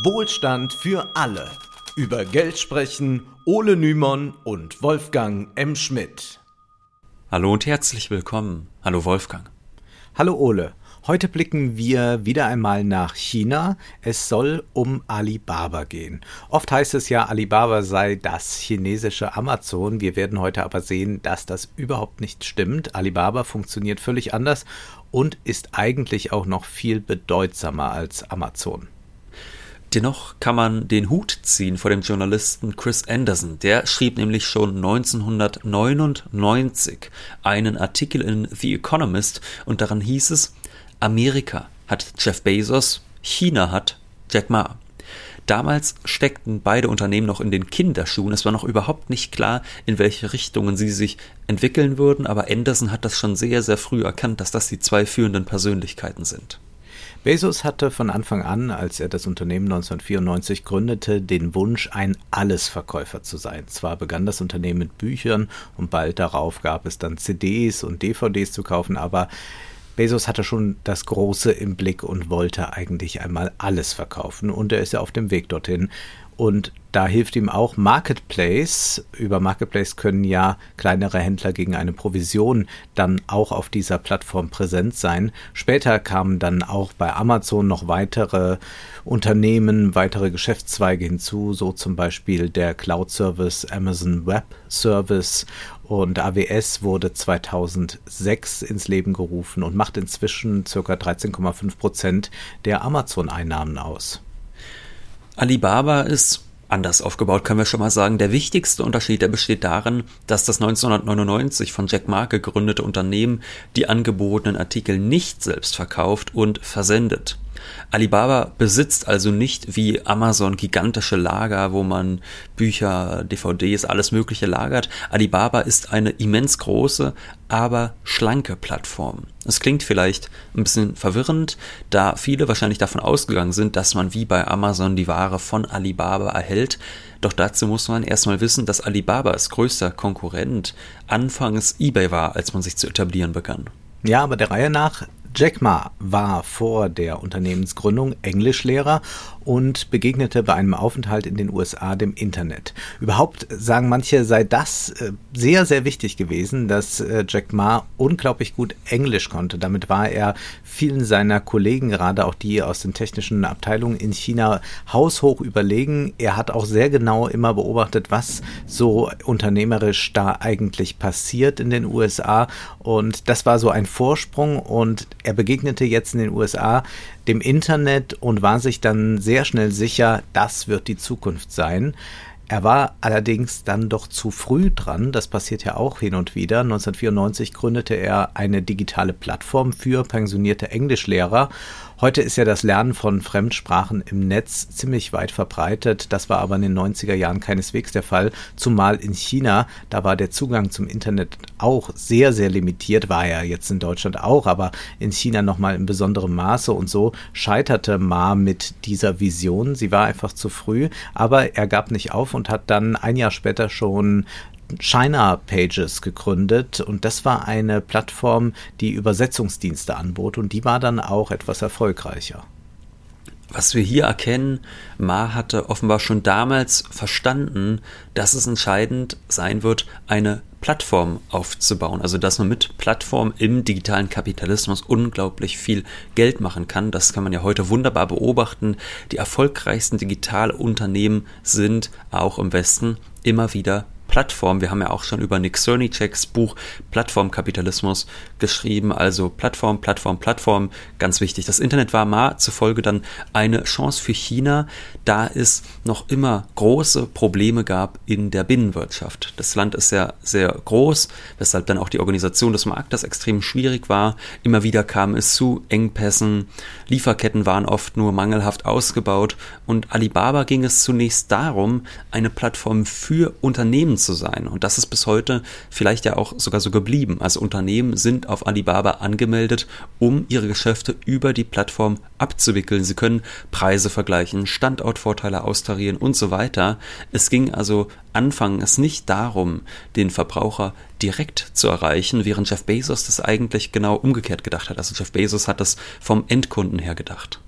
Wohlstand für alle. Über Geld sprechen Ole Nymon und Wolfgang M. Schmidt. Hallo und herzlich willkommen. Hallo Wolfgang. Hallo Ole. Heute blicken wir wieder einmal nach China. Es soll um Alibaba gehen. Oft heißt es ja, Alibaba sei das chinesische Amazon. Wir werden heute aber sehen, dass das überhaupt nicht stimmt. Alibaba funktioniert völlig anders und ist eigentlich auch noch viel bedeutsamer als Amazon. Dennoch kann man den Hut ziehen vor dem Journalisten Chris Anderson. Der schrieb nämlich schon 1999 einen Artikel in The Economist und daran hieß es, Amerika hat Jeff Bezos, China hat Jack Ma. Damals steckten beide Unternehmen noch in den Kinderschuhen. Es war noch überhaupt nicht klar, in welche Richtungen sie sich entwickeln würden, aber Anderson hat das schon sehr, sehr früh erkannt, dass das die zwei führenden Persönlichkeiten sind. Bezos hatte von Anfang an, als er das Unternehmen 1994 gründete, den Wunsch, ein Allesverkäufer zu sein. Zwar begann das Unternehmen mit Büchern und bald darauf gab es dann CDs und DVDs zu kaufen, aber Bezos hatte schon das Große im Blick und wollte eigentlich einmal alles verkaufen und er ist ja auf dem Weg dorthin. Und da hilft ihm auch Marketplace. Über Marketplace können ja kleinere Händler gegen eine Provision dann auch auf dieser Plattform präsent sein. Später kamen dann auch bei Amazon noch weitere Unternehmen, weitere Geschäftszweige hinzu, so zum Beispiel der Cloud-Service Amazon Web Service und AWS wurde 2006 ins Leben gerufen und macht inzwischen ca. 13,5 Prozent der Amazon-Einnahmen aus. Alibaba ist anders aufgebaut, können wir schon mal sagen. Der wichtigste Unterschied, der besteht darin, dass das 1999 von Jack Ma gegründete Unternehmen die angebotenen Artikel nicht selbst verkauft und versendet. Alibaba besitzt also nicht wie Amazon gigantische Lager, wo man Bücher, DVDs, alles Mögliche lagert. Alibaba ist eine immens große, aber schlanke Plattform. Es klingt vielleicht ein bisschen verwirrend, da viele wahrscheinlich davon ausgegangen sind, dass man wie bei Amazon die Ware von Alibaba erhält. Doch dazu muss man erstmal wissen, dass Alibaba als größter Konkurrent anfangs eBay war, als man sich zu etablieren begann. Ja, aber der Reihe nach, Jack Ma war vor der Unternehmensgründung Englischlehrer und begegnete bei einem Aufenthalt in den USA dem Internet. Überhaupt sagen manche, sei das äh, sehr, sehr wichtig gewesen, dass äh, Jack Ma unglaublich gut Englisch konnte. Damit war er vielen seiner Kollegen, gerade auch die aus den technischen Abteilungen in China, haushoch überlegen. Er hat auch sehr genau immer beobachtet, was so unternehmerisch da eigentlich passiert in den USA. Und das war so ein Vorsprung und er begegnete jetzt in den USA dem Internet und war sich dann sehr schnell sicher, das wird die Zukunft sein. Er war allerdings dann doch zu früh dran, das passiert ja auch hin und wieder. 1994 gründete er eine digitale Plattform für pensionierte Englischlehrer Heute ist ja das Lernen von Fremdsprachen im Netz ziemlich weit verbreitet. Das war aber in den 90er Jahren keineswegs der Fall, zumal in China, da war der Zugang zum Internet auch sehr, sehr limitiert, war er jetzt in Deutschland auch, aber in China nochmal in besonderem Maße und so scheiterte Ma mit dieser Vision. Sie war einfach zu früh, aber er gab nicht auf und hat dann ein Jahr später schon China Pages gegründet und das war eine Plattform, die Übersetzungsdienste anbot und die war dann auch etwas erfolgreicher. Was wir hier erkennen, Ma hatte offenbar schon damals verstanden, dass es entscheidend sein wird, eine Plattform aufzubauen. Also dass man mit Plattform im digitalen Kapitalismus unglaublich viel Geld machen kann. Das kann man ja heute wunderbar beobachten. Die erfolgreichsten Digitalunternehmen sind auch im Westen immer wieder Plattform. Wir haben ja auch schon über Nick Cerniceks Buch Plattformkapitalismus geschrieben. Also Plattform, Plattform, Plattform, ganz wichtig. Das Internet war mal zufolge dann eine Chance für China, da es noch immer große Probleme gab in der Binnenwirtschaft. Das Land ist ja sehr groß, weshalb dann auch die Organisation des Marktes extrem schwierig war. Immer wieder kam es zu Engpässen, Lieferketten waren oft nur mangelhaft ausgebaut und Alibaba ging es zunächst darum, eine Plattform für Unternehmen zu sein. Und das ist bis heute vielleicht ja auch sogar so geblieben. Also Unternehmen sind auf Alibaba angemeldet, um ihre Geschäfte über die Plattform abzuwickeln. Sie können Preise vergleichen, Standortvorteile austarieren und so weiter. Es ging also anfangs nicht darum, den Verbraucher direkt zu erreichen, während Jeff Bezos das eigentlich genau umgekehrt gedacht hat. Also Jeff Bezos hat das vom Endkunden her gedacht.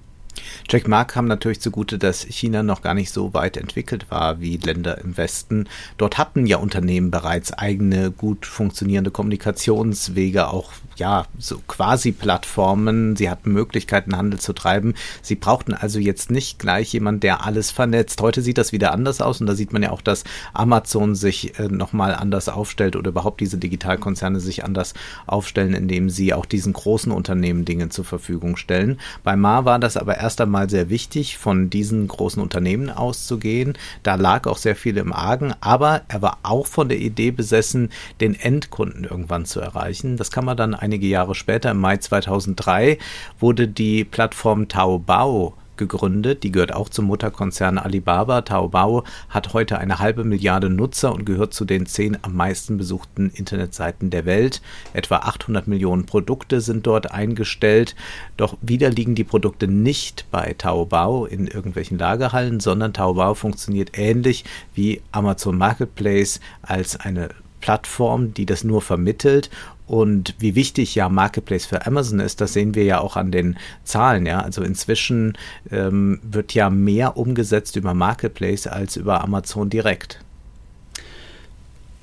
Jack Ma kam natürlich zugute, dass China noch gar nicht so weit entwickelt war wie Länder im Westen. Dort hatten ja Unternehmen bereits eigene gut funktionierende Kommunikationswege, auch ja, so quasi Plattformen. Sie hatten Möglichkeiten, Handel zu treiben. Sie brauchten also jetzt nicht gleich jemand, der alles vernetzt. Heute sieht das wieder anders aus und da sieht man ja auch, dass Amazon sich äh, nochmal anders aufstellt oder überhaupt diese Digitalkonzerne sich anders aufstellen, indem sie auch diesen großen Unternehmen Dinge zur Verfügung stellen. Bei Ma war das aber erst einmal sehr wichtig, von diesen großen Unternehmen auszugehen. Da lag auch sehr viel im Argen, aber er war auch von der Idee besessen, den Endkunden irgendwann zu erreichen. Das kann man dann einige Jahre später, im Mai 2003, wurde die Plattform Taobao gegründet. Die gehört auch zum Mutterkonzern Alibaba. Taobao hat heute eine halbe Milliarde Nutzer und gehört zu den zehn am meisten besuchten Internetseiten der Welt. Etwa 800 Millionen Produkte sind dort eingestellt. Doch wieder liegen die Produkte nicht bei Taobao in irgendwelchen Lagerhallen, sondern Taobao funktioniert ähnlich wie Amazon Marketplace als eine Plattform, die das nur vermittelt und wie wichtig ja Marketplace für Amazon ist, das sehen wir ja auch an den Zahlen. Ja, also inzwischen ähm, wird ja mehr umgesetzt über Marketplace als über Amazon direkt.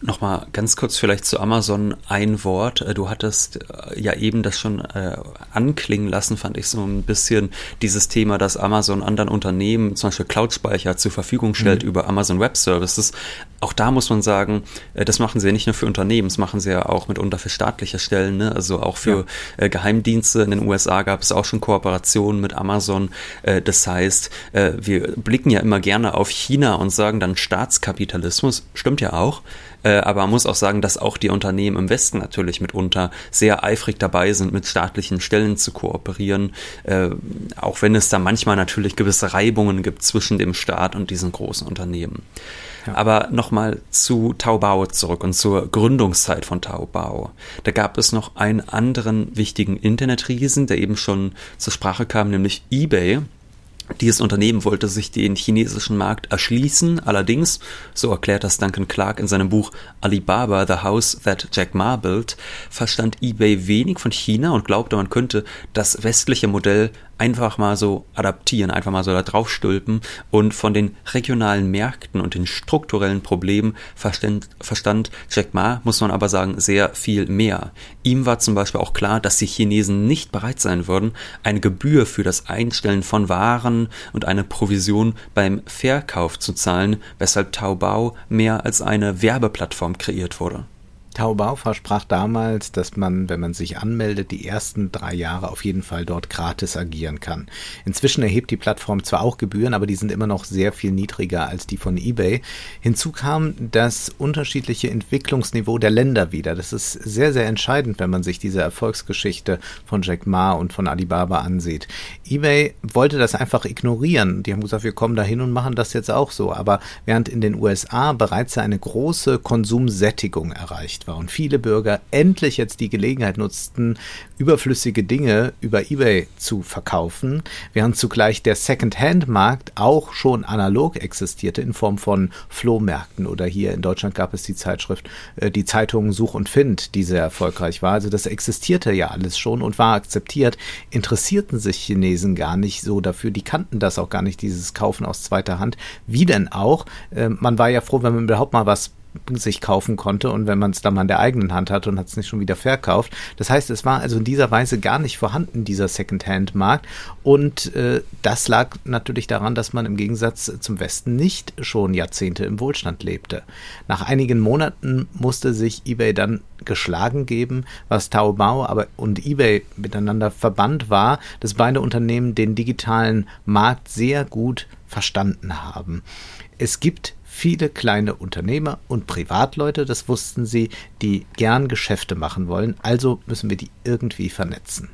Nochmal ganz kurz vielleicht zu Amazon ein Wort. Äh, du hattest äh, ja eben das schon äh, anklingen lassen, fand ich so ein bisschen dieses Thema, dass Amazon anderen Unternehmen zum Beispiel Cloud-Speicher zur Verfügung stellt mhm. über Amazon Web Services. Auch da muss man sagen, äh, das machen sie ja nicht nur für Unternehmen, das machen sie ja auch mitunter für staatliche Stellen. Ne? Also auch für ja. Geheimdienste in den USA gab es auch schon Kooperationen mit Amazon. Das heißt, wir blicken ja immer gerne auf China und sagen dann Staatskapitalismus. Stimmt ja auch. Äh, aber man muss auch sagen, dass auch die Unternehmen im Westen natürlich mitunter sehr eifrig dabei sind, mit staatlichen Stellen zu kooperieren, äh, auch wenn es da manchmal natürlich gewisse Reibungen gibt zwischen dem Staat und diesen großen Unternehmen. Ja. Aber nochmal zu Taobao zurück und zur Gründungszeit von Taobao. Da gab es noch einen anderen wichtigen Internetriesen, der eben schon zur Sprache kam, nämlich eBay. Dieses Unternehmen wollte sich den chinesischen Markt erschließen, allerdings, so erklärt das Duncan Clark in seinem Buch Alibaba, The House That Jack Ma Built, verstand eBay wenig von China und glaubte, man könnte das westliche Modell einfach mal so adaptieren, einfach mal so da drauf stülpen und von den regionalen Märkten und den strukturellen Problemen verstand, verstand Jack Ma, muss man aber sagen, sehr viel mehr. Ihm war zum Beispiel auch klar, dass die Chinesen nicht bereit sein würden, eine Gebühr für das Einstellen von Waren und eine Provision beim Verkauf zu zahlen, weshalb Taobao mehr als eine Werbeplattform kreiert wurde. Taobao versprach damals, dass man, wenn man sich anmeldet, die ersten drei Jahre auf jeden Fall dort gratis agieren kann. Inzwischen erhebt die Plattform zwar auch Gebühren, aber die sind immer noch sehr viel niedriger als die von eBay. Hinzu kam das unterschiedliche Entwicklungsniveau der Länder wieder. Das ist sehr, sehr entscheidend, wenn man sich diese Erfolgsgeschichte von Jack Ma und von Alibaba ansieht. eBay wollte das einfach ignorieren. Die haben gesagt, wir kommen da hin und machen das jetzt auch so. Aber während in den USA bereits eine große Konsumsättigung erreicht war und viele Bürger endlich jetzt die Gelegenheit nutzten, überflüssige Dinge über eBay zu verkaufen, während zugleich der Second-Hand-Markt auch schon analog existierte in Form von Flohmärkten oder hier in Deutschland gab es die Zeitschrift, äh, die Zeitung Such und Find, die sehr erfolgreich war. Also das existierte ja alles schon und war akzeptiert, interessierten sich Chinesen gar nicht so dafür, die kannten das auch gar nicht, dieses Kaufen aus zweiter Hand. Wie denn auch? Äh, man war ja froh, wenn man überhaupt mal was sich kaufen konnte und wenn man es dann mal in der eigenen Hand hatte und hat es nicht schon wieder verkauft. Das heißt, es war also in dieser Weise gar nicht vorhanden, dieser Second-Hand-Markt. Und äh, das lag natürlich daran, dass man im Gegensatz zum Westen nicht schon Jahrzehnte im Wohlstand lebte. Nach einigen Monaten musste sich eBay dann geschlagen geben, was Taobao aber und eBay miteinander verbannt war, dass beide Unternehmen den digitalen Markt sehr gut verstanden haben. Es gibt viele kleine Unternehmer und Privatleute, das wussten sie, die gern Geschäfte machen wollen, also müssen wir die irgendwie vernetzen.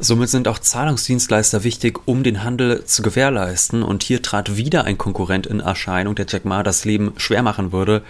Somit sind auch Zahlungsdienstleister wichtig, um den Handel zu gewährleisten. Und hier trat wieder ein Konkurrent in Erscheinung, der Jack Ma das Leben schwer machen würde.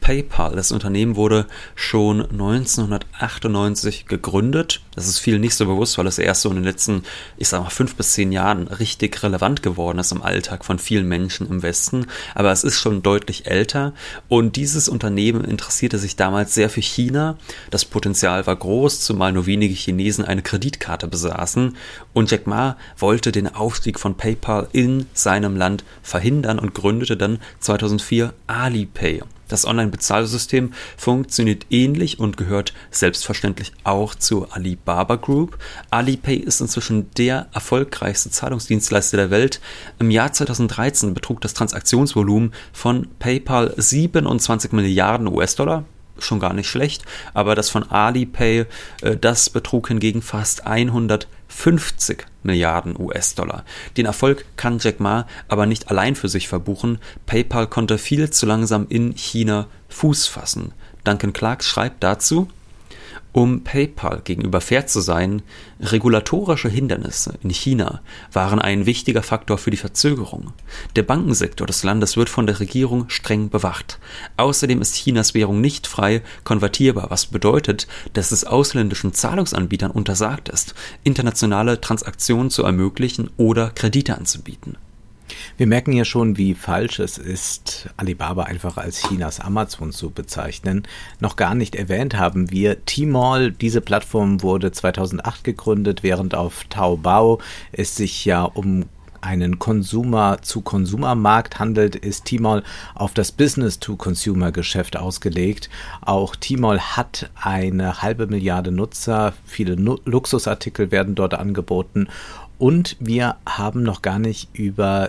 PayPal. Das Unternehmen wurde schon 1998 gegründet. Das ist viel nicht so bewusst, weil es erst so in den letzten, ich sag mal, fünf bis zehn Jahren richtig relevant geworden ist im Alltag von vielen Menschen im Westen. Aber es ist schon deutlich älter. Und dieses Unternehmen interessierte sich damals sehr für China. Das Potenzial war groß, zumal nur wenige Chinesen eine Kreditkarte besaßen. Und Jack Ma wollte den Aufstieg von PayPal in seinem Land verhindern und gründete dann 2004 Alipay. Das Online-Bezahlsystem funktioniert ähnlich und gehört selbstverständlich auch zur Alibaba Group. Alipay ist inzwischen der erfolgreichste Zahlungsdienstleister der Welt. Im Jahr 2013 betrug das Transaktionsvolumen von PayPal 27 Milliarden US-Dollar schon gar nicht schlecht, aber das von Alipay, äh, das betrug hingegen fast 100 50 Milliarden US-Dollar. Den Erfolg kann Jack Ma aber nicht allein für sich verbuchen. PayPal konnte viel zu langsam in China Fuß fassen. Duncan Clark schreibt dazu, um PayPal gegenüber fair zu sein, regulatorische Hindernisse in China waren ein wichtiger Faktor für die Verzögerung. Der Bankensektor des Landes wird von der Regierung streng bewacht. Außerdem ist Chinas Währung nicht frei konvertierbar, was bedeutet, dass es ausländischen Zahlungsanbietern untersagt ist, internationale Transaktionen zu ermöglichen oder Kredite anzubieten. Wir merken ja schon, wie falsch es ist, Alibaba einfach als Chinas Amazon zu bezeichnen. Noch gar nicht erwähnt haben wir Tmall. Diese Plattform wurde 2008 gegründet, während auf Taobao es sich ja um einen Consumer-zu-Consumer-Markt handelt, ist Tmall auf das Business-to-Consumer-Geschäft ausgelegt. Auch Tmall hat eine halbe Milliarde Nutzer, viele nu Luxusartikel werden dort angeboten und wir haben noch gar nicht über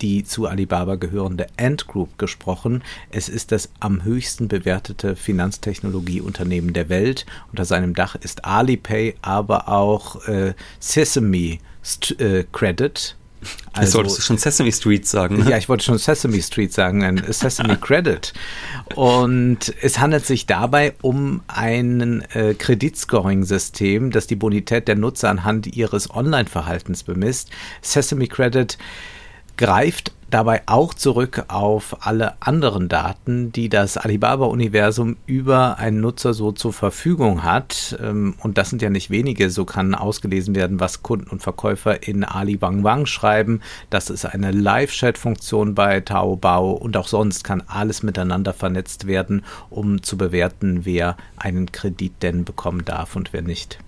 die zu Alibaba gehörende Ant Group gesprochen. Es ist das am höchsten bewertete Finanztechnologieunternehmen der Welt. Unter seinem Dach ist Alipay, aber auch äh, Sesame St äh, Credit. Also, solltest du schon Sesame Street sagen. Ne? Ja, ich wollte schon Sesame Street sagen, ein Sesame Credit. Und es handelt sich dabei um ein äh, Kreditscoring-System, das die Bonität der Nutzer anhand ihres Online-Verhaltens bemisst. Sesame Credit greift dabei auch zurück auf alle anderen Daten, die das Alibaba-Universum über einen Nutzer so zur Verfügung hat. Ähm, und das sind ja nicht wenige. So kann ausgelesen werden, was Kunden und Verkäufer in Ali Wang schreiben. Das ist eine Live-Chat-Funktion bei Taobao und auch sonst kann alles miteinander vernetzt werden, um zu bewerten, wer einen Kredit denn bekommen darf und wer nicht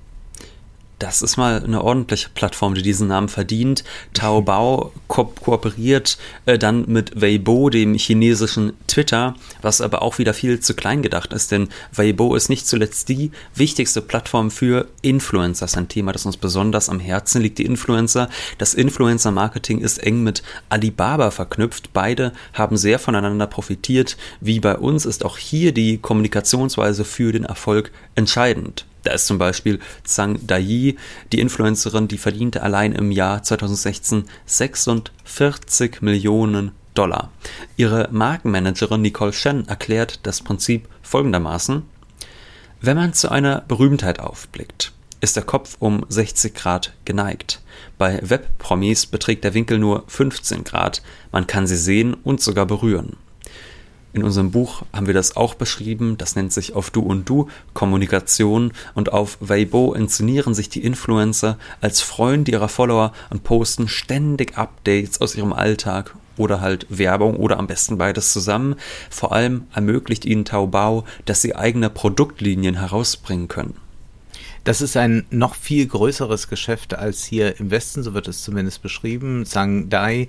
das ist mal eine ordentliche Plattform, die diesen Namen verdient. Taobao ko kooperiert äh, dann mit Weibo, dem chinesischen Twitter, was aber auch wieder viel zu klein gedacht ist, denn Weibo ist nicht zuletzt die wichtigste Plattform für Influencer. Das ist ein Thema, das uns besonders am Herzen liegt, die Influencer. Das Influencer-Marketing ist eng mit Alibaba verknüpft. Beide haben sehr voneinander profitiert. Wie bei uns ist auch hier die Kommunikationsweise für den Erfolg entscheidend. Da ist zum Beispiel Zhang Dai, die Influencerin, die verdiente allein im Jahr 2016 46 Millionen Dollar. Ihre Markenmanagerin Nicole Shen erklärt das Prinzip folgendermaßen. Wenn man zu einer Berühmtheit aufblickt, ist der Kopf um 60 Grad geneigt. Bei Webpromis beträgt der Winkel nur 15 Grad. Man kann sie sehen und sogar berühren. In unserem Buch haben wir das auch beschrieben. Das nennt sich auf Du und Du Kommunikation. Und auf Weibo inszenieren sich die Influencer als Freunde ihrer Follower und posten ständig Updates aus ihrem Alltag oder halt Werbung oder am besten beides zusammen. Vor allem ermöglicht ihnen Taobao, dass sie eigene Produktlinien herausbringen können. Das ist ein noch viel größeres Geschäft als hier im Westen, so wird es zumindest beschrieben. Sangdai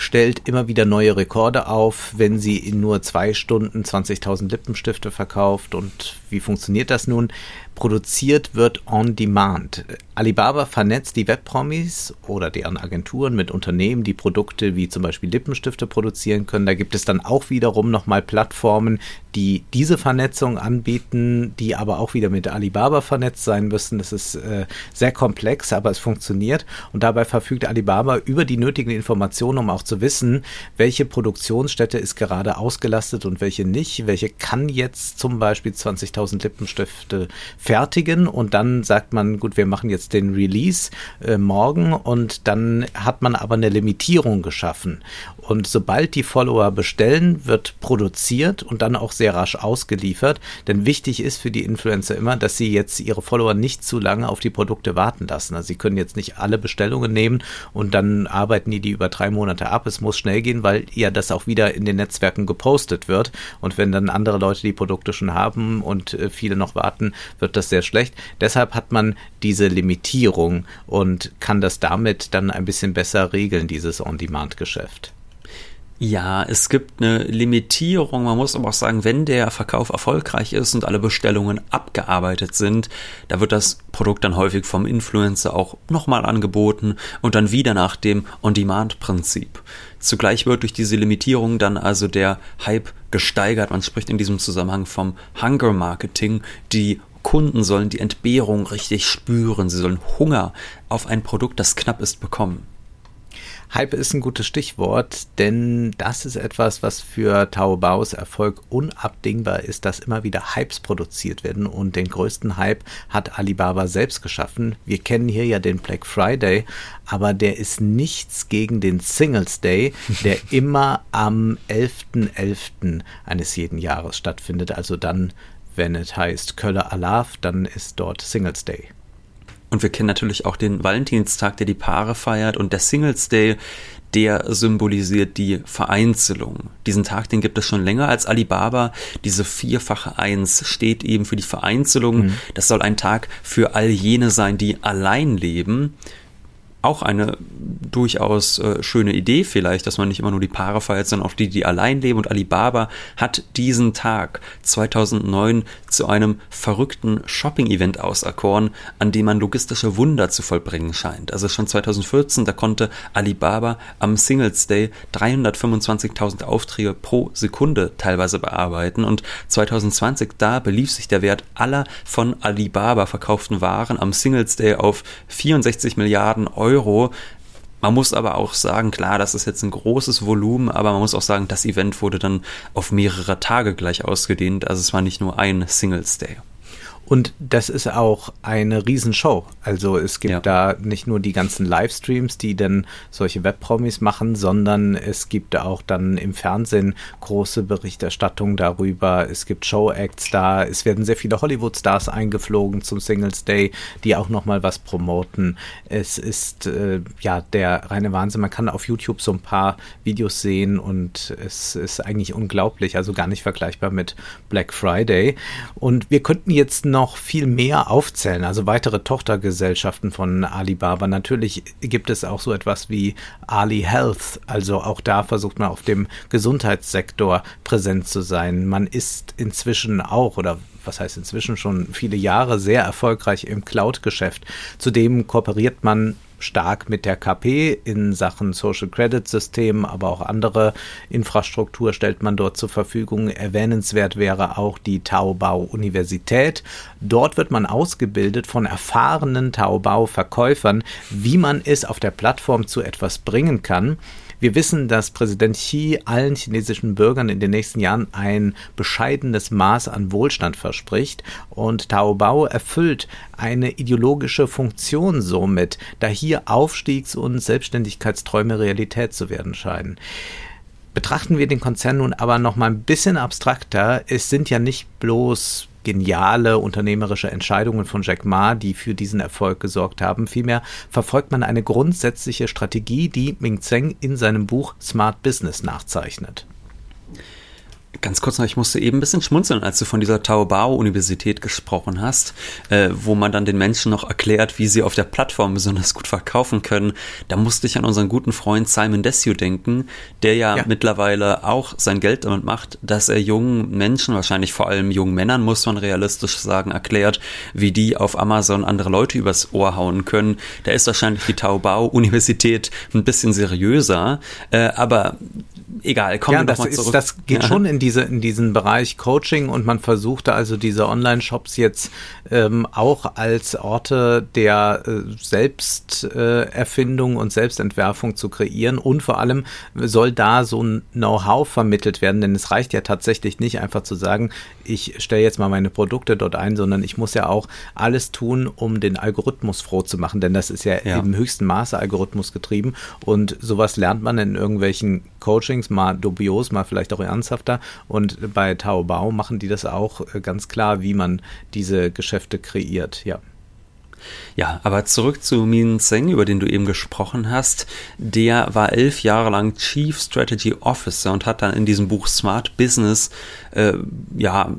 stellt immer wieder neue Rekorde auf, wenn sie in nur zwei Stunden 20.000 Lippenstifte verkauft. Und wie funktioniert das nun? produziert wird on demand. Alibaba vernetzt die Webpromis oder deren Agenturen mit Unternehmen, die Produkte wie zum Beispiel Lippenstifte produzieren können. Da gibt es dann auch wiederum nochmal Plattformen, die diese Vernetzung anbieten, die aber auch wieder mit Alibaba vernetzt sein müssen. Das ist äh, sehr komplex, aber es funktioniert. Und dabei verfügt Alibaba über die nötigen Informationen, um auch zu wissen, welche Produktionsstätte ist gerade ausgelastet und welche nicht. Welche kann jetzt zum Beispiel 20.000 Lippenstifte fertigen und dann sagt man, gut, wir machen jetzt den Release äh, morgen und dann hat man aber eine Limitierung geschaffen. Und sobald die Follower bestellen, wird produziert und dann auch sehr rasch ausgeliefert. Denn wichtig ist für die Influencer immer, dass sie jetzt ihre Follower nicht zu lange auf die Produkte warten lassen. Also sie können jetzt nicht alle Bestellungen nehmen und dann arbeiten die die über drei Monate ab. Es muss schnell gehen, weil ja das auch wieder in den Netzwerken gepostet wird. Und wenn dann andere Leute die Produkte schon haben und äh, viele noch warten, wird das sehr schlecht. Deshalb hat man diese Limitierung und kann das damit dann ein bisschen besser regeln, dieses On-Demand-Geschäft. Ja, es gibt eine Limitierung. Man muss aber auch sagen, wenn der Verkauf erfolgreich ist und alle Bestellungen abgearbeitet sind, da wird das Produkt dann häufig vom Influencer auch nochmal angeboten und dann wieder nach dem On-Demand-Prinzip. Zugleich wird durch diese Limitierung dann also der Hype gesteigert. Man spricht in diesem Zusammenhang vom Hunger Marketing. Die Kunden sollen die Entbehrung richtig spüren. Sie sollen Hunger auf ein Produkt, das knapp ist, bekommen. Hype ist ein gutes Stichwort, denn das ist etwas, was für Taobaos Erfolg unabdingbar ist, dass immer wieder Hypes produziert werden und den größten Hype hat Alibaba selbst geschaffen. Wir kennen hier ja den Black Friday, aber der ist nichts gegen den Singles Day, der immer am 11.11. .11. eines jeden Jahres stattfindet, also dann wenn es heißt Kölle Alaf, dann ist dort Singles Day. Und wir kennen natürlich auch den Valentinstag, der die Paare feiert und der Singles Day, der symbolisiert die Vereinzelung. Diesen Tag, den gibt es schon länger als Alibaba. Diese vierfache Eins steht eben für die Vereinzelung. Mhm. Das soll ein Tag für all jene sein, die allein leben auch eine durchaus äh, schöne Idee vielleicht, dass man nicht immer nur die Paare feiert, sondern auch die, die allein leben. Und Alibaba hat diesen Tag 2009 zu einem verrückten Shopping-Event auserkoren, an dem man logistische Wunder zu vollbringen scheint. Also schon 2014, da konnte Alibaba am Singles Day 325.000 Aufträge pro Sekunde teilweise bearbeiten. Und 2020, da belief sich der Wert aller von Alibaba verkauften Waren am Singles Day auf 64 Milliarden Euro Euro. Man muss aber auch sagen, klar, das ist jetzt ein großes Volumen, aber man muss auch sagen, das Event wurde dann auf mehrere Tage gleich ausgedehnt. Also es war nicht nur ein Singles Day. Und das ist auch eine Riesenshow. Also es gibt ja. da nicht nur die ganzen Livestreams, die dann solche Webpromis machen, sondern es gibt auch dann im Fernsehen große Berichterstattung darüber. Es gibt Show-Acts da. Es werden sehr viele Hollywood-Stars eingeflogen zum Singles Day, die auch nochmal was promoten. Es ist äh, ja der reine Wahnsinn. Man kann auf YouTube so ein paar Videos sehen und es ist eigentlich unglaublich. Also gar nicht vergleichbar mit Black Friday. Und wir könnten jetzt noch noch viel mehr aufzählen, also weitere Tochtergesellschaften von Alibaba. Natürlich gibt es auch so etwas wie Ali Health, also auch da versucht man auf dem Gesundheitssektor präsent zu sein. Man ist inzwischen auch oder was heißt inzwischen schon viele Jahre sehr erfolgreich im Cloud-Geschäft. Zudem kooperiert man stark mit der KP in Sachen Social Credit System, aber auch andere Infrastruktur stellt man dort zur Verfügung. Erwähnenswert wäre auch die Taobao Universität. Dort wird man ausgebildet von erfahrenen Taobao Verkäufern, wie man es auf der Plattform zu etwas bringen kann. Wir wissen, dass Präsident Xi allen chinesischen Bürgern in den nächsten Jahren ein bescheidenes Maß an Wohlstand verspricht und Taobao erfüllt eine ideologische Funktion somit, da hier Aufstiegs- und Selbstständigkeitsträume Realität zu werden scheinen. Betrachten wir den Konzern nun aber noch mal ein bisschen abstrakter. Es sind ja nicht bloß geniale unternehmerische Entscheidungen von Jack Ma, die für diesen Erfolg gesorgt haben. Vielmehr verfolgt man eine grundsätzliche Strategie, die Ming Zeng in seinem Buch Smart Business nachzeichnet. Ganz kurz noch, ich musste eben ein bisschen schmunzeln, als du von dieser Taobao-Universität gesprochen hast, äh, wo man dann den Menschen noch erklärt, wie sie auf der Plattform besonders gut verkaufen können. Da musste ich an unseren guten Freund Simon Desue denken, der ja, ja, mittlerweile auch sein Geld damit macht, dass er jungen Menschen, wahrscheinlich vor allem jungen Männern, muss man realistisch sagen, erklärt, wie die auf Amazon andere Leute übers Ohr hauen können. Da ist wahrscheinlich die Taobao-Universität ein bisschen seriöser, äh, aber egal, kommen ja, wir nochmal zurück. das geht ja. schon in, diese, in diesen Bereich Coaching und man versuchte also diese Online-Shops jetzt ähm, auch als Orte der äh, Selbsterfindung äh, und Selbstentwerfung zu kreieren und vor allem soll da so ein Know-how vermittelt werden, denn es reicht ja tatsächlich nicht einfach zu sagen, ich stelle jetzt mal meine Produkte dort ein, sondern ich muss ja auch alles tun, um den Algorithmus froh zu machen, denn das ist ja, ja. im höchsten Maße Algorithmus getrieben und sowas lernt man in irgendwelchen Coachings, mal dubios, mal vielleicht auch ernsthafter und bei Taobao machen die das auch äh, ganz klar, wie man diese Geschäfte kreiert, ja. Ja, aber zurück zu Min Zeng, über den du eben gesprochen hast. Der war elf Jahre lang Chief Strategy Officer und hat dann in diesem Buch Smart Business äh, ja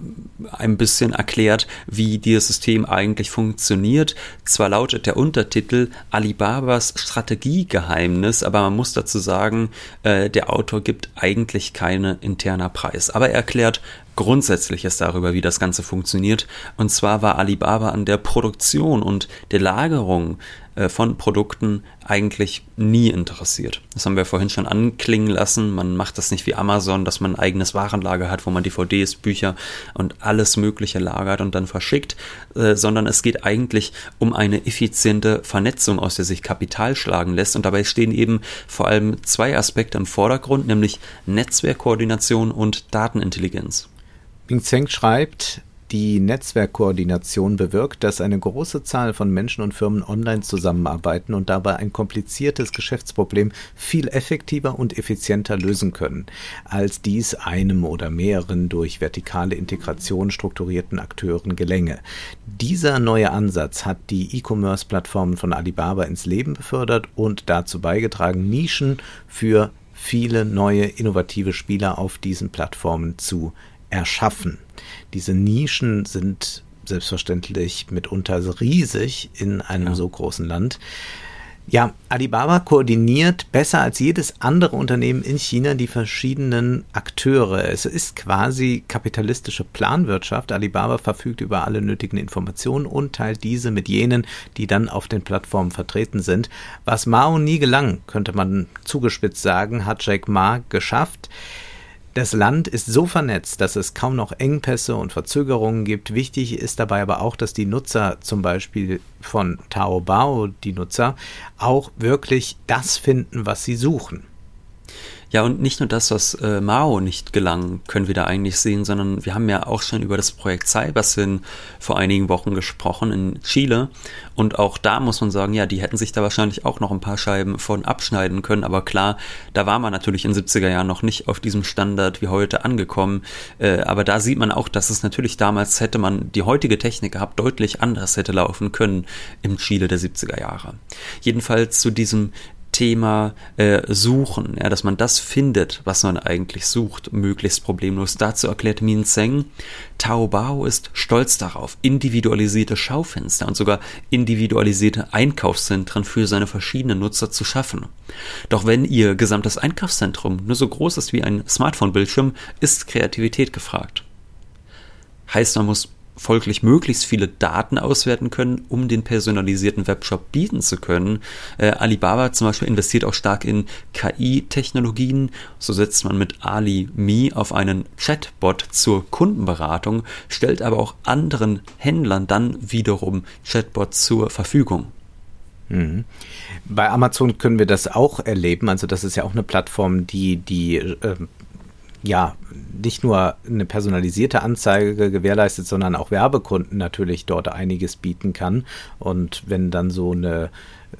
ein bisschen erklärt, wie dieses System eigentlich funktioniert. Zwar lautet der Untertitel Alibabas Strategiegeheimnis, aber man muss dazu sagen, äh, der Autor gibt eigentlich keine interner Preis. Aber er erklärt, Grundsätzliches darüber, wie das Ganze funktioniert. Und zwar war Alibaba an der Produktion und der Lagerung äh, von Produkten eigentlich nie interessiert. Das haben wir vorhin schon anklingen lassen. Man macht das nicht wie Amazon, dass man ein eigenes Warenlager hat, wo man DVDs, Bücher und alles Mögliche lagert und dann verschickt, äh, sondern es geht eigentlich um eine effiziente Vernetzung, aus der sich Kapital schlagen lässt. Und dabei stehen eben vor allem zwei Aspekte im Vordergrund, nämlich Netzwerkkoordination und Datenintelligenz. Bing Zeng schreibt, die Netzwerkkoordination bewirkt, dass eine große Zahl von Menschen und Firmen online zusammenarbeiten und dabei ein kompliziertes Geschäftsproblem viel effektiver und effizienter lösen können, als dies einem oder mehreren durch vertikale Integration strukturierten Akteuren gelänge. Dieser neue Ansatz hat die E-Commerce-Plattformen von Alibaba ins Leben befördert und dazu beigetragen, Nischen für viele neue innovative Spieler auf diesen Plattformen zu erschaffen. Diese Nischen sind selbstverständlich mitunter riesig in einem ja. so großen Land. Ja, Alibaba koordiniert besser als jedes andere Unternehmen in China die verschiedenen Akteure. Es ist quasi kapitalistische Planwirtschaft. Alibaba verfügt über alle nötigen Informationen und teilt diese mit jenen, die dann auf den Plattformen vertreten sind. Was Mao nie gelang, könnte man zugespitzt sagen, hat Jack Ma geschafft. Das Land ist so vernetzt, dass es kaum noch Engpässe und Verzögerungen gibt. Wichtig ist dabei aber auch, dass die Nutzer zum Beispiel von Taobao, die Nutzer, auch wirklich das finden, was sie suchen. Ja, und nicht nur das, was äh, Mao nicht gelang, können wir da eigentlich sehen, sondern wir haben ja auch schon über das Projekt Cybersyn vor einigen Wochen gesprochen in Chile. Und auch da muss man sagen, ja, die hätten sich da wahrscheinlich auch noch ein paar Scheiben von abschneiden können. Aber klar, da war man natürlich in 70er Jahren noch nicht auf diesem Standard wie heute angekommen. Äh, aber da sieht man auch, dass es natürlich damals hätte man die heutige Technik gehabt, deutlich anders hätte laufen können im Chile der 70er Jahre. Jedenfalls zu diesem Thema äh, Suchen, ja, dass man das findet, was man eigentlich sucht, möglichst problemlos. Dazu erklärt Min Zeng, Taobao ist stolz darauf, individualisierte Schaufenster und sogar individualisierte Einkaufszentren für seine verschiedenen Nutzer zu schaffen. Doch wenn ihr gesamtes Einkaufszentrum nur so groß ist wie ein Smartphone-Bildschirm, ist Kreativität gefragt. Heißt, man muss folglich möglichst viele Daten auswerten können, um den personalisierten Webshop bieten zu können. Äh, Alibaba zum Beispiel investiert auch stark in KI-Technologien. So setzt man mit Ali Me auf einen Chatbot zur Kundenberatung, stellt aber auch anderen Händlern dann wiederum Chatbots zur Verfügung. Mhm. Bei Amazon können wir das auch erleben. Also das ist ja auch eine Plattform, die die äh, ja, nicht nur eine personalisierte Anzeige gewährleistet, sondern auch Werbekunden natürlich dort einiges bieten kann. Und wenn dann so eine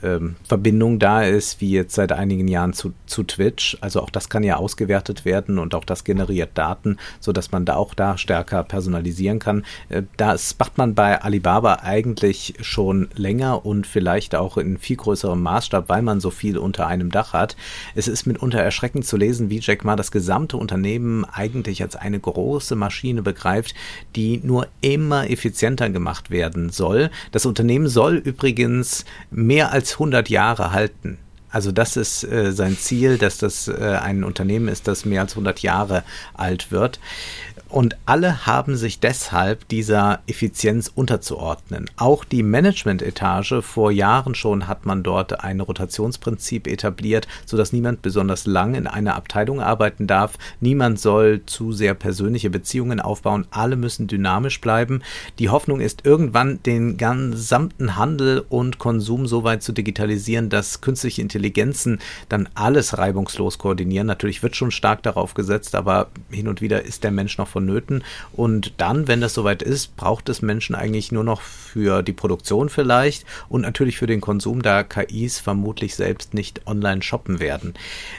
ähm, Verbindung da ist, wie jetzt seit einigen Jahren zu, zu Twitch. Also auch das kann ja ausgewertet werden und auch das generiert Daten, sodass man da auch da stärker personalisieren kann. Äh, das macht man bei Alibaba eigentlich schon länger und vielleicht auch in viel größerem Maßstab, weil man so viel unter einem Dach hat. Es ist mitunter erschreckend zu lesen, wie Jack Ma das gesamte Unternehmen eigentlich als eine große Maschine begreift, die nur immer effizienter gemacht werden soll. Das Unternehmen soll übrigens mehr als 100 Jahre halten. Also das ist äh, sein Ziel, dass das äh, ein Unternehmen ist, das mehr als 100 Jahre alt wird. Und alle haben sich deshalb dieser Effizienz unterzuordnen. Auch die Management-Etage, vor Jahren schon hat man dort ein Rotationsprinzip etabliert, sodass niemand besonders lang in einer Abteilung arbeiten darf. Niemand soll zu sehr persönliche Beziehungen aufbauen. Alle müssen dynamisch bleiben. Die Hoffnung ist, irgendwann den gesamten Handel und Konsum so weit zu digitalisieren, dass künstliche Intelligenzen dann alles reibungslos koordinieren. Natürlich wird schon stark darauf gesetzt, aber hin und wieder ist der Mensch noch von vonnöten. Und dann, wenn das soweit ist, braucht es Menschen eigentlich nur noch für die Produktion vielleicht und natürlich für den Konsum, da KIs vermutlich selbst nicht online shoppen werden.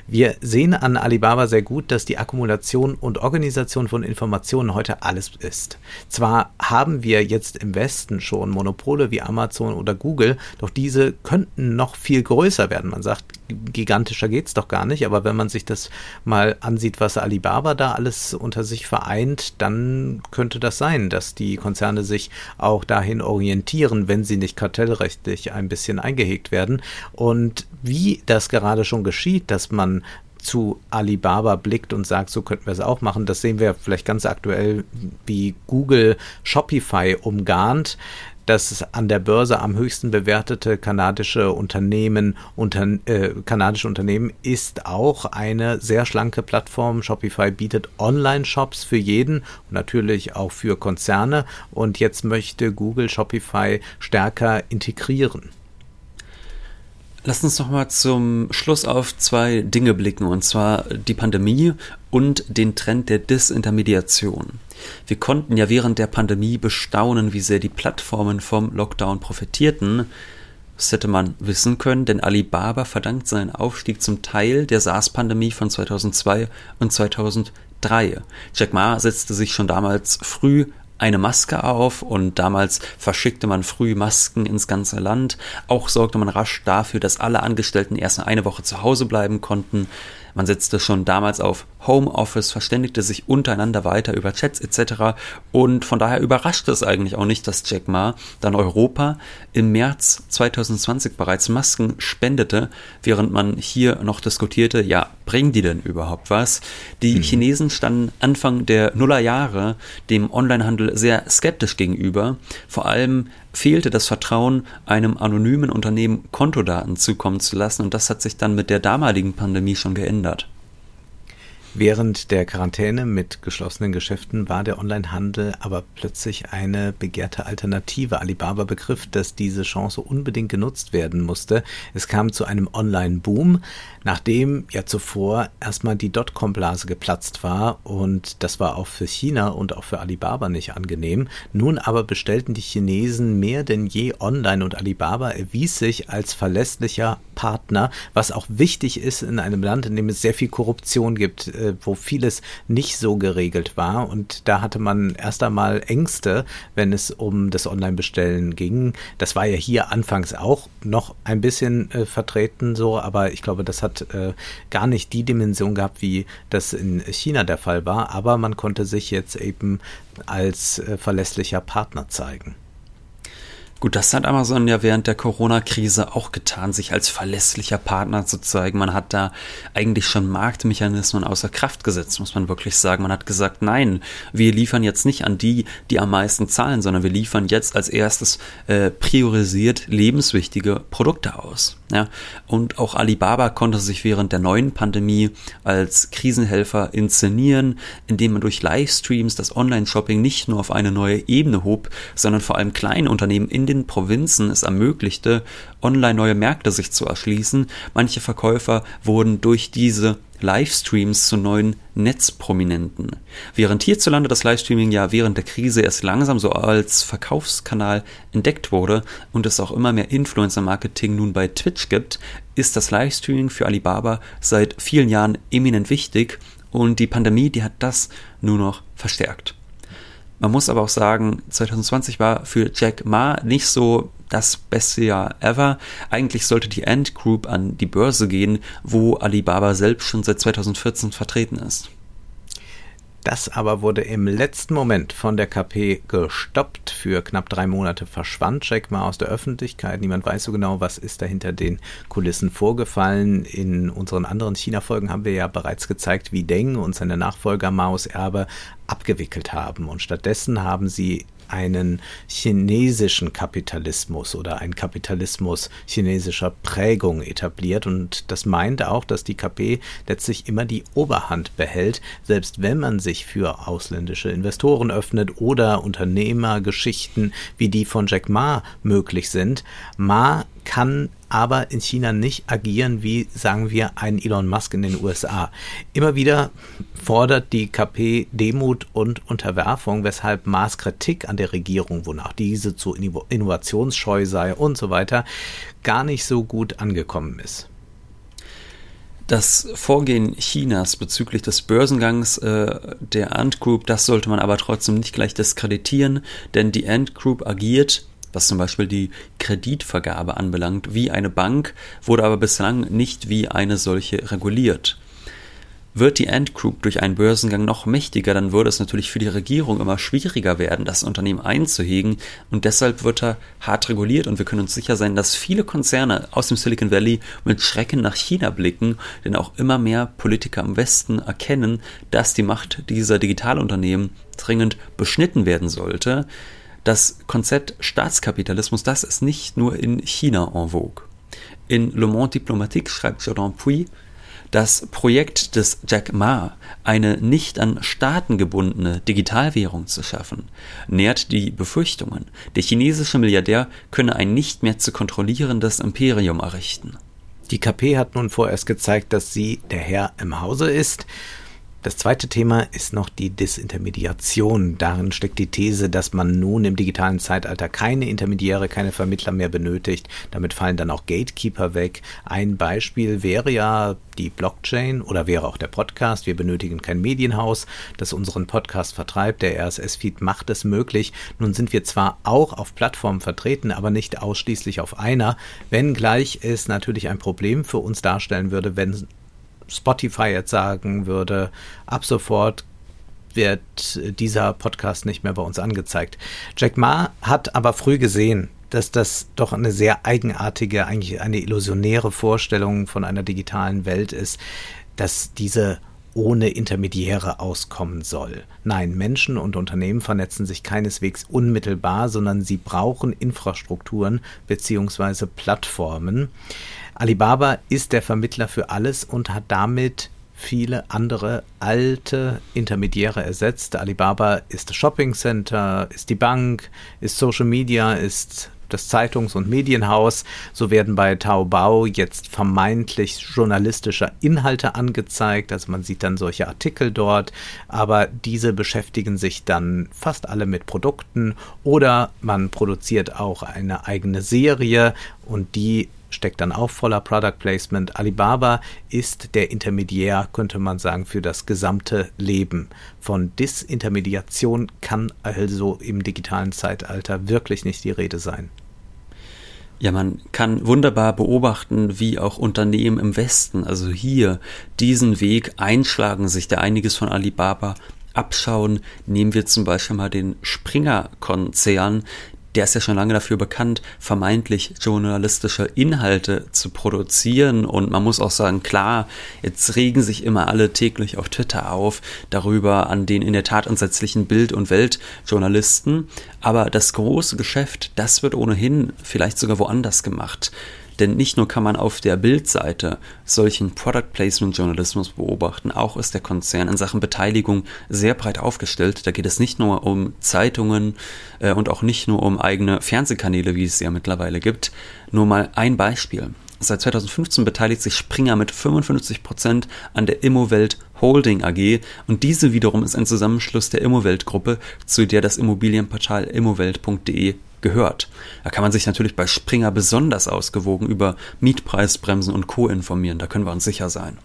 Wir sehen an Alibaba sehr gut, dass die Akkumulation und Organisation von Informationen heute alles ist. Zwar haben wir jetzt im Westen schon Monopole wie Amazon oder Google, doch diese könnten noch viel größer werden. Man sagt, gigantischer geht's doch gar nicht, aber wenn man sich das mal ansieht, was Alibaba da alles unter sich vereint, dann könnte das sein, dass die Konzerne sich auch dahin orientieren, wenn sie nicht kartellrechtlich ein bisschen eingehegt werden. Und wie das gerade schon geschieht, dass man zu Alibaba blickt und sagt, so könnten wir es auch machen. Das sehen wir vielleicht ganz aktuell, wie Google Shopify umgarnt das an der Börse am höchsten bewertete kanadische Unternehmen, unter, äh, kanadische Unternehmen ist auch eine sehr schlanke Plattform. Shopify bietet Online-Shops für jeden und natürlich auch für Konzerne. Und jetzt möchte Google Shopify stärker integrieren. Lass uns noch mal zum Schluss auf zwei Dinge blicken, und zwar die Pandemie und den Trend der Disintermediation. Wir konnten ja während der Pandemie bestaunen, wie sehr die Plattformen vom Lockdown profitierten. Das hätte man wissen können, denn Alibaba verdankt seinen Aufstieg zum Teil der SARS-Pandemie von 2002 und 2003. Jack Ma setzte sich schon damals früh eine Maske auf und damals verschickte man früh Masken ins ganze Land. Auch sorgte man rasch dafür, dass alle Angestellten erst eine Woche zu Hause bleiben konnten. Man setzte schon damals auf Homeoffice, verständigte sich untereinander weiter über Chats etc. Und von daher überraschte es eigentlich auch nicht, dass Jack Ma dann Europa im März 2020 bereits Masken spendete, während man hier noch diskutierte, ja, bringen die denn überhaupt was? Die mhm. Chinesen standen Anfang der Nullerjahre dem Onlinehandel sehr skeptisch gegenüber. Vor allem fehlte das Vertrauen, einem anonymen Unternehmen Kontodaten zukommen zu lassen und das hat sich dann mit der damaligen Pandemie schon geändert. Während der Quarantäne mit geschlossenen Geschäften war der Onlinehandel aber plötzlich eine begehrte Alternative. Alibaba begriff, dass diese Chance unbedingt genutzt werden musste. Es kam zu einem Online-Boom, nachdem ja zuvor erstmal die Dotcom-Blase geplatzt war und das war auch für China und auch für Alibaba nicht angenehm. Nun aber bestellten die Chinesen mehr denn je online und Alibaba erwies sich als verlässlicher Partner, was auch wichtig ist in einem Land, in dem es sehr viel Korruption gibt äh, wo vieles nicht so geregelt war. Und da hatte man erst einmal Ängste, wenn es um das Online-Bestellen ging. Das war ja hier anfangs auch noch ein bisschen äh, vertreten so, aber ich glaube, das hat äh, gar nicht die Dimension gehabt, wie das in China der Fall war. Aber man konnte sich jetzt eben als äh, verlässlicher Partner zeigen. Gut, das hat Amazon ja während der Corona-Krise auch getan, sich als verlässlicher Partner zu zeigen. Man hat da eigentlich schon Marktmechanismen außer Kraft gesetzt, muss man wirklich sagen. Man hat gesagt, nein, wir liefern jetzt nicht an die, die am meisten zahlen, sondern wir liefern jetzt als erstes äh, priorisiert lebenswichtige Produkte aus. Ja? Und auch Alibaba konnte sich während der neuen Pandemie als Krisenhelfer inszenieren, indem man durch Livestreams das Online-Shopping nicht nur auf eine neue Ebene hob, sondern vor allem kleine Unternehmen in den Provinzen es ermöglichte, online neue Märkte sich zu erschließen. Manche Verkäufer wurden durch diese Livestreams zu neuen Netzprominenten. Während hierzulande das Livestreaming ja während der Krise erst langsam so als Verkaufskanal entdeckt wurde und es auch immer mehr Influencer-Marketing nun bei Twitch gibt, ist das Livestreaming für Alibaba seit vielen Jahren eminent wichtig und die Pandemie, die hat das nur noch verstärkt. Man muss aber auch sagen, 2020 war für Jack Ma nicht so das beste Jahr ever. Eigentlich sollte die Ant Group an die Börse gehen, wo Alibaba selbst schon seit 2014 vertreten ist. Das aber wurde im letzten Moment von der KP gestoppt. Für knapp drei Monate verschwand Jack Ma aus der Öffentlichkeit. Niemand weiß so genau, was ist da hinter den Kulissen vorgefallen. In unseren anderen China-Folgen haben wir ja bereits gezeigt, wie Deng und seine Nachfolger Maos Erbe abgewickelt haben. Und stattdessen haben sie einen chinesischen Kapitalismus oder einen Kapitalismus chinesischer Prägung etabliert. Und das meint auch, dass die KP letztlich immer die Oberhand behält, selbst wenn man sich für ausländische Investoren öffnet oder Unternehmergeschichten wie die von Jack Ma möglich sind. Ma kann aber in China nicht agieren wie, sagen wir, ein Elon Musk in den USA. Immer wieder fordert die KP Demut und Unterwerfung, weshalb Maß Kritik an der Regierung, wonach diese zu innovationsscheu sei und so weiter, gar nicht so gut angekommen ist. Das Vorgehen Chinas bezüglich des Börsengangs äh, der Ant Group, das sollte man aber trotzdem nicht gleich diskreditieren, denn die Ant Group agiert, was zum Beispiel die Kreditvergabe anbelangt, wie eine Bank, wurde aber bislang nicht wie eine solche reguliert. Wird die Ant Group durch einen Börsengang noch mächtiger, dann würde es natürlich für die Regierung immer schwieriger werden, das Unternehmen einzuhegen und deshalb wird er hart reguliert und wir können uns sicher sein, dass viele Konzerne aus dem Silicon Valley mit Schrecken nach China blicken, denn auch immer mehr Politiker im Westen erkennen, dass die Macht dieser Digitalunternehmen dringend beschnitten werden sollte. Das Konzept Staatskapitalismus, das ist nicht nur in China en vogue. In Le Monde Diplomatique schreibt Jordan Puy, das Projekt des Jack Ma, eine nicht an Staaten gebundene Digitalwährung zu schaffen, nährt die Befürchtungen, der chinesische Milliardär könne ein nicht mehr zu kontrollierendes Imperium errichten. Die KP hat nun vorerst gezeigt, dass sie der Herr im Hause ist das zweite Thema ist noch die Disintermediation. Darin steckt die These, dass man nun im digitalen Zeitalter keine Intermediäre, keine Vermittler mehr benötigt. Damit fallen dann auch Gatekeeper weg. Ein Beispiel wäre ja die Blockchain oder wäre auch der Podcast. Wir benötigen kein Medienhaus, das unseren Podcast vertreibt. Der RSS-Feed macht es möglich. Nun sind wir zwar auch auf Plattformen vertreten, aber nicht ausschließlich auf einer, wenngleich es natürlich ein Problem für uns darstellen würde, wenn Spotify jetzt sagen würde, ab sofort wird dieser Podcast nicht mehr bei uns angezeigt. Jack Ma hat aber früh gesehen, dass das doch eine sehr eigenartige, eigentlich eine illusionäre Vorstellung von einer digitalen Welt ist, dass diese ohne Intermediäre auskommen soll. Nein, Menschen und Unternehmen vernetzen sich keineswegs unmittelbar, sondern sie brauchen Infrastrukturen bzw. Plattformen. Alibaba ist der Vermittler für alles und hat damit viele andere alte Intermediäre ersetzt. Alibaba ist das Shopping Center, ist die Bank, ist Social Media, ist das Zeitungs- und Medienhaus. So werden bei Taobao jetzt vermeintlich journalistische Inhalte angezeigt. Also man sieht dann solche Artikel dort, aber diese beschäftigen sich dann fast alle mit Produkten oder man produziert auch eine eigene Serie und die steckt dann auch voller Product Placement. Alibaba ist der Intermediär, könnte man sagen, für das gesamte Leben. Von Disintermediation kann also im digitalen Zeitalter wirklich nicht die Rede sein. Ja, man kann wunderbar beobachten, wie auch Unternehmen im Westen, also hier, diesen Weg einschlagen, sich da einiges von Alibaba abschauen. Nehmen wir zum Beispiel mal den Springer-Konzern, der ist ja schon lange dafür bekannt, vermeintlich journalistische Inhalte zu produzieren. Und man muss auch sagen, klar, jetzt regen sich immer alle täglich auf Twitter auf darüber an den in der Tat entsetzlichen Bild- und Weltjournalisten. Aber das große Geschäft, das wird ohnehin vielleicht sogar woanders gemacht. Denn nicht nur kann man auf der Bildseite solchen Product Placement Journalismus beobachten, auch ist der Konzern in Sachen Beteiligung sehr breit aufgestellt. Da geht es nicht nur um Zeitungen äh, und auch nicht nur um eigene Fernsehkanäle, wie es ja mittlerweile gibt. Nur mal ein Beispiel. Seit 2015 beteiligt sich Springer mit 55 Prozent an der Immowelt Holding AG und diese wiederum ist ein Zusammenschluss der Immowelt Gruppe, zu der das Immobilienportal immowelt.de gehört. Da kann man sich natürlich bei Springer besonders ausgewogen über Mietpreisbremsen und Co. informieren, da können wir uns sicher sein.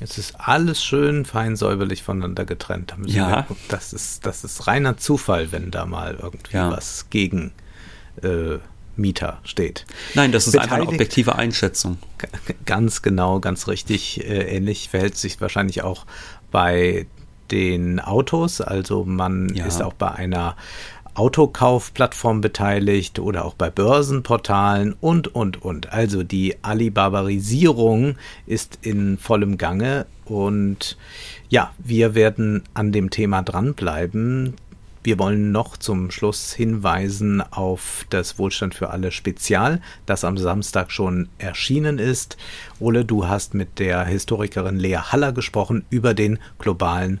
Es ist alles schön fein säuberlich voneinander getrennt. ja. das, ist, das ist reiner Zufall, wenn da mal irgendwie ja. was gegen äh, Mieter steht. Nein, das ist Beteiligt, einfach eine objektive Einschätzung. Ganz genau, ganz richtig. Äh, ähnlich verhält sich wahrscheinlich auch bei den Autos. Also man ja. ist auch bei einer Autokaufplattform beteiligt oder auch bei Börsenportalen und, und, und. Also die Alibabarisierung ist in vollem Gange und ja, wir werden an dem Thema dranbleiben. Wir wollen noch zum Schluss hinweisen auf das Wohlstand für alle Spezial, das am Samstag schon erschienen ist. Ole, du hast mit der Historikerin Lea Haller gesprochen über den globalen